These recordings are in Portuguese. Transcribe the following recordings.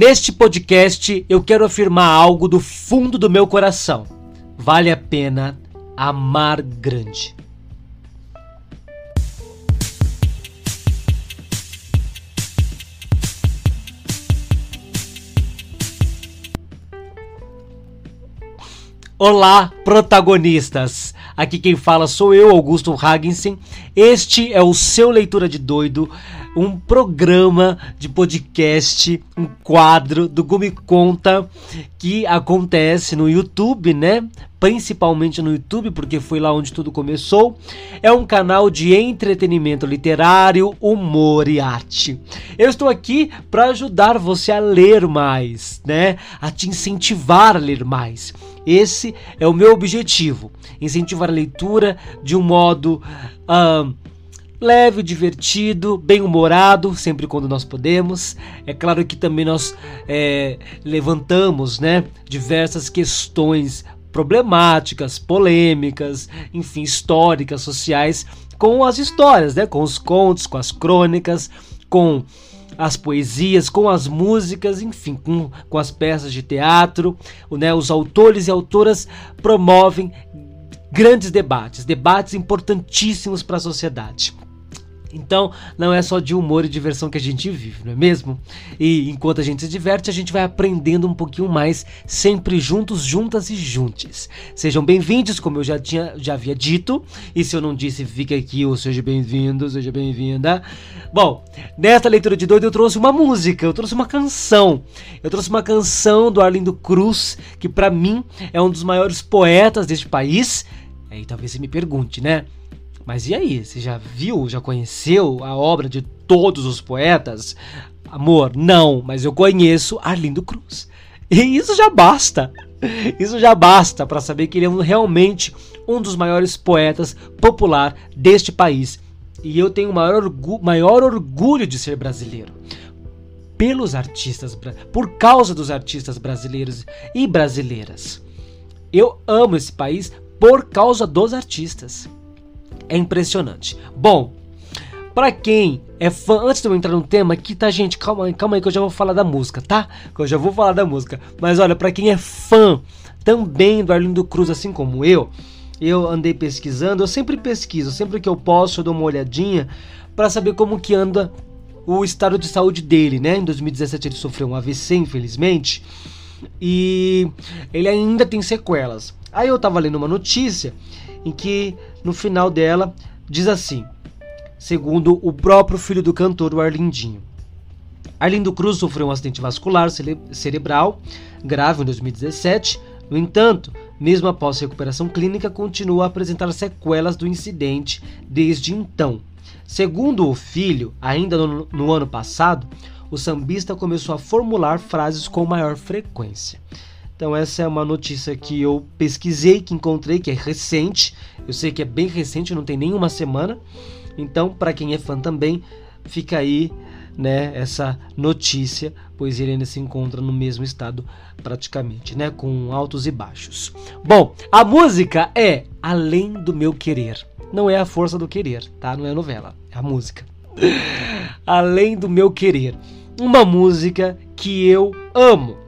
Neste podcast eu quero afirmar algo do fundo do meu coração. Vale a pena amar grande. Olá, protagonistas! Aqui quem fala sou eu, Augusto Hagensen. Este é o seu Leitura de Doido, um programa de podcast, um quadro do Gumi Conta que acontece no YouTube, né? Principalmente no YouTube, porque foi lá onde tudo começou. É um canal de entretenimento literário, humor e arte. Eu estou aqui para ajudar você a ler mais, né? A te incentivar a ler mais. Esse é o meu objetivo: incentivar a leitura de um modo. Uh, leve, divertido, bem-humorado, sempre quando nós podemos. É claro que também nós é, levantamos né, diversas questões problemáticas, polêmicas, enfim, históricas, sociais, com as histórias, né, com os contos, com as crônicas, com as poesias, com as músicas, enfim, com, com as peças de teatro. Né, os autores e autoras promovem grandes debates, debates importantíssimos para a sociedade. Então, não é só de humor e diversão que a gente vive, não é mesmo? E enquanto a gente se diverte, a gente vai aprendendo um pouquinho mais, sempre juntos, juntas e juntes. Sejam bem-vindos, como eu já tinha já havia dito, e se eu não disse, fica aqui ou seja bem-vindo, seja bem-vinda. Bom, nesta leitura de doido eu trouxe uma música, eu trouxe uma canção. Eu trouxe uma canção do Arlindo Cruz, que para mim é um dos maiores poetas deste país. Aí talvez você me pergunte, né? Mas e aí? Você já viu, já conheceu a obra de todos os poetas? Amor, não, mas eu conheço Arlindo Cruz. E isso já basta. Isso já basta para saber que ele é realmente um dos maiores poetas popular deste país. E eu tenho o maior, orgu maior orgulho de ser brasileiro. Pelos artistas, por causa dos artistas brasileiros e brasileiras. Eu amo esse país por causa dos artistas. É impressionante. Bom, para quem é fã, antes de eu entrar no tema aqui, tá, gente? Calma aí, calma aí que eu já vou falar da música, tá? Que eu já vou falar da música. Mas olha, para quem é fã também do Arlindo Cruz, assim como eu, eu andei pesquisando, eu sempre pesquiso, sempre que eu posso, eu dou uma olhadinha para saber como que anda o estado de saúde dele, né? Em 2017 ele sofreu um AVC, infelizmente, e ele ainda tem sequelas. Aí eu tava lendo uma notícia em que no final dela diz assim, segundo o próprio filho do cantor, o Arlindinho. Arlindo Cruz sofreu um acidente vascular cere cerebral grave em 2017. No entanto, mesmo após recuperação clínica, continua a apresentar sequelas do incidente desde então. Segundo o filho, ainda no, no ano passado, o sambista começou a formular frases com maior frequência. Então essa é uma notícia que eu pesquisei, que encontrei, que é recente. Eu sei que é bem recente, não tem nenhuma semana. Então, para quem é fã também, fica aí, né, essa notícia, pois ele ainda se encontra no mesmo estado praticamente, né, com altos e baixos. Bom, a música é Além do meu querer. Não é a força do querer, tá? Não é a novela, é a música. Além do meu querer. Uma música que eu amo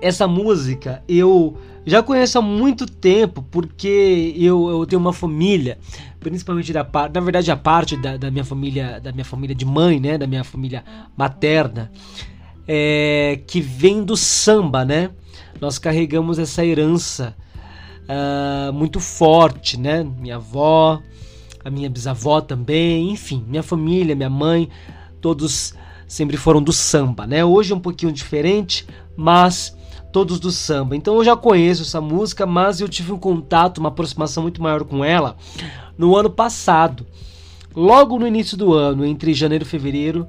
essa música eu já conheço há muito tempo, porque eu, eu tenho uma família, principalmente da parte, na verdade a parte da, da, minha família, da minha família de mãe, né, da minha família materna, é, que vem do samba, né? Nós carregamos essa herança uh, muito forte, né? Minha avó, a minha bisavó também, enfim, minha família, minha mãe, todos sempre foram do samba, né? Hoje é um pouquinho diferente, mas todos do samba. Então eu já conheço essa música, mas eu tive um contato, uma aproximação muito maior com ela no ano passado. Logo no início do ano, entre janeiro e fevereiro,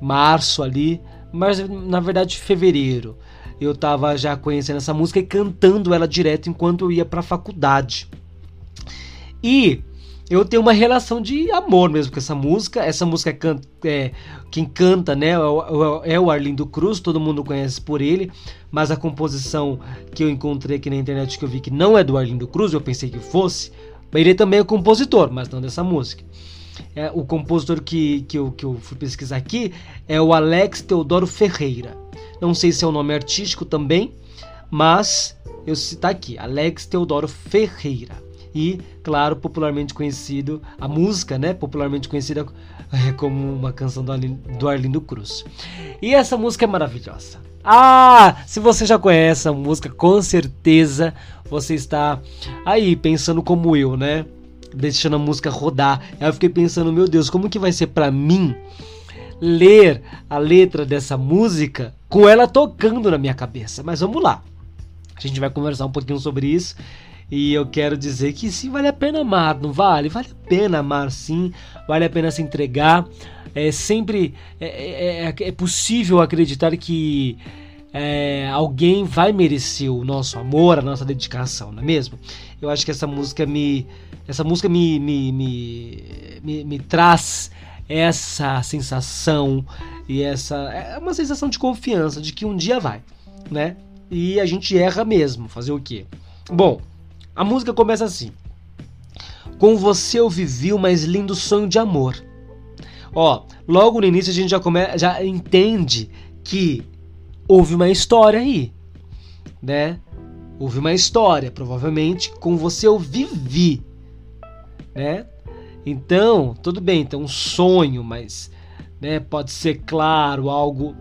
março ali, mas na verdade fevereiro, eu tava já conhecendo essa música e cantando ela direto enquanto eu ia para a faculdade. E eu tenho uma relação de amor mesmo com essa música. Essa música é, é quem canta, né, é, é o Arlindo Cruz, todo mundo conhece por ele, mas a composição que eu encontrei aqui na internet que eu vi que não é do Arlindo Cruz, eu pensei que fosse. Ele também é compositor, mas não dessa música. É, o compositor que, que, eu, que eu fui pesquisar aqui é o Alex Teodoro Ferreira. Não sei se é o um nome artístico também, mas eu citar aqui, Alex Teodoro Ferreira. E, claro, popularmente conhecido, a música, né? Popularmente conhecida é, como uma canção do Arlindo, do Arlindo Cruz. E essa música é maravilhosa. Ah, se você já conhece a música, com certeza você está aí pensando como eu, né? Deixando a música rodar. Aí eu fiquei pensando, meu Deus, como que vai ser para mim ler a letra dessa música com ela tocando na minha cabeça? Mas vamos lá. A gente vai conversar um pouquinho sobre isso. E eu quero dizer que sim, vale a pena amar, não vale? Vale a pena amar sim, vale a pena se entregar. É sempre é, é, é, é possível acreditar que é, alguém vai merecer o nosso amor, a nossa dedicação, não é mesmo? Eu acho que essa música me, essa música me, me, me, me, me traz essa sensação e essa é uma sensação de confiança de que um dia vai, né? E a gente erra mesmo, fazer o quê? Bom, a música começa assim: Com você eu vivi o mais lindo sonho de amor. Ó, logo no início a gente já, come, já entende que houve uma história aí, né? Houve uma história, provavelmente com você eu vivi, né? Então, tudo bem, então um sonho, mas né, pode ser claro, algo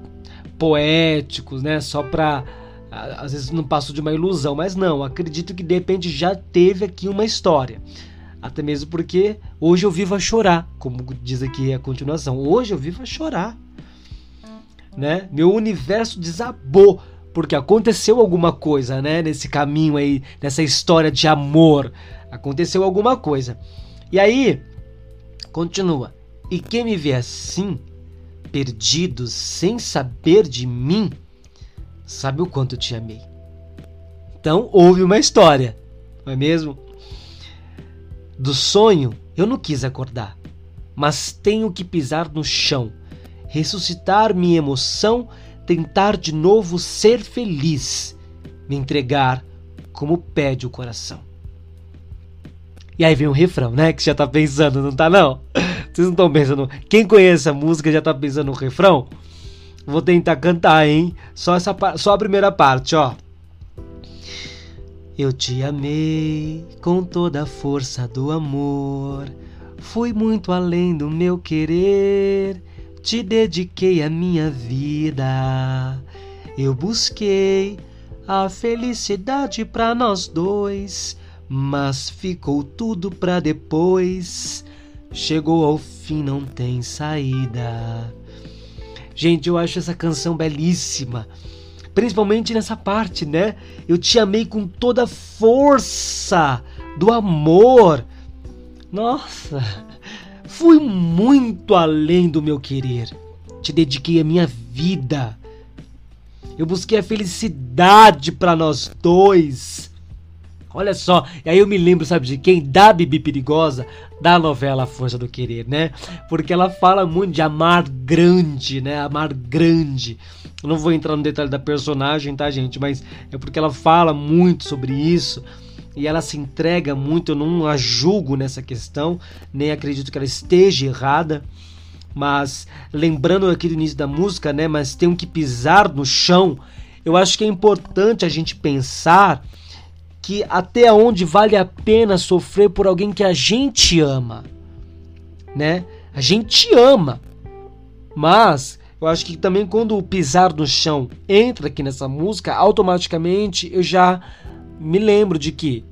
poético, né, só para às vezes não passo de uma ilusão, mas não, acredito que de repente já teve aqui uma história. Até mesmo porque hoje eu vivo a chorar, como diz aqui a continuação. Hoje eu vivo a chorar né? Meu universo desabou porque aconteceu alguma coisa, né? Nesse caminho aí, nessa história de amor, aconteceu alguma coisa. E aí, continua. E quem me vê assim, perdido, sem saber de mim, sabe o quanto eu te amei. Então, houve uma história, não é mesmo? Do sonho, eu não quis acordar, mas tenho que pisar no chão ressuscitar minha emoção, tentar de novo ser feliz, me entregar como pede o coração. E aí vem o refrão, né? Que já tá pensando, não tá não? Vocês não estão pensando. Quem conhece a música já tá pensando no refrão? Vou tentar cantar, hein? Só, essa, só a primeira parte, ó. Eu te amei com toda a força do amor. Fui muito além do meu querer. Te dediquei a minha vida. Eu busquei a felicidade para nós dois, mas ficou tudo para depois. Chegou ao fim, não tem saída. Gente, eu acho essa canção belíssima. Principalmente nessa parte, né? Eu te amei com toda a força do amor. Nossa, Fui muito além do meu querer. Te dediquei a minha vida. Eu busquei a felicidade para nós dois. Olha só, e aí eu me lembro, sabe de quem? Da Bibi Perigosa, da novela Força do Querer, né? Porque ela fala muito de amar grande, né? Amar grande. Eu não vou entrar no detalhe da personagem, tá, gente? Mas é porque ela fala muito sobre isso e ela se entrega muito, eu não a julgo nessa questão, nem acredito que ela esteja errada. Mas lembrando aqui do início da música, né, mas tem que pisar no chão. Eu acho que é importante a gente pensar que até onde vale a pena sofrer por alguém que a gente ama, né? A gente ama. Mas eu acho que também quando o pisar no chão entra aqui nessa música, automaticamente eu já me lembro de que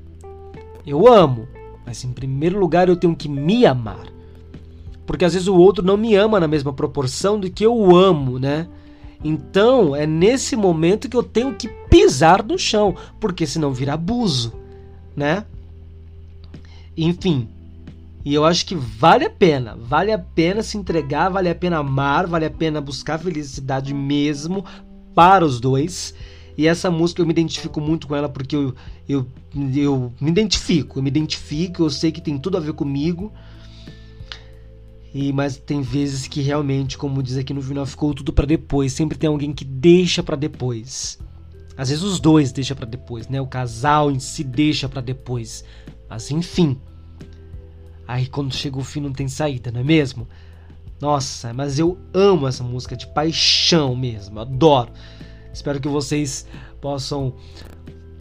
eu amo, mas em primeiro lugar eu tenho que me amar. Porque às vezes o outro não me ama na mesma proporção do que eu amo, né? Então é nesse momento que eu tenho que pisar no chão, porque senão vira abuso, né? Enfim, e eu acho que vale a pena, vale a pena se entregar, vale a pena amar, vale a pena buscar felicidade mesmo para os dois. E essa música eu me identifico muito com ela porque eu, eu, eu me identifico, eu me identifico, eu sei que tem tudo a ver comigo. E mas tem vezes que realmente, como diz aqui no final, ficou tudo para depois. Sempre tem alguém que deixa para depois. Às vezes os dois deixam para depois, né? O casal em si deixa para depois. Mas enfim. Aí quando chega o fim não tem saída, não é mesmo? Nossa, mas eu amo essa música de paixão mesmo, adoro. Espero que vocês possam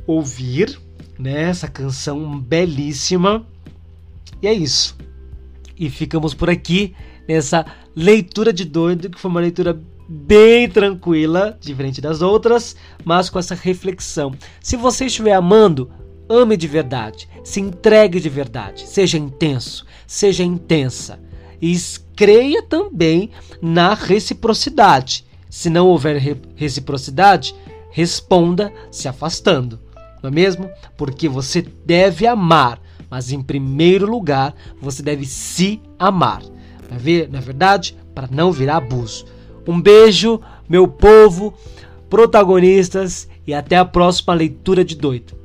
ouvir né, essa canção belíssima. E é isso. E ficamos por aqui nessa leitura de doido, que foi uma leitura bem tranquila, diferente das outras, mas com essa reflexão. Se você estiver amando, ame de verdade, se entregue de verdade, seja intenso, seja intensa e creia também na reciprocidade. Se não houver reciprocidade, responda se afastando, não é mesmo? Porque você deve amar, mas em primeiro lugar você deve se amar. Na verdade, para não virar abuso. Um beijo, meu povo, protagonistas, e até a próxima leitura de doido.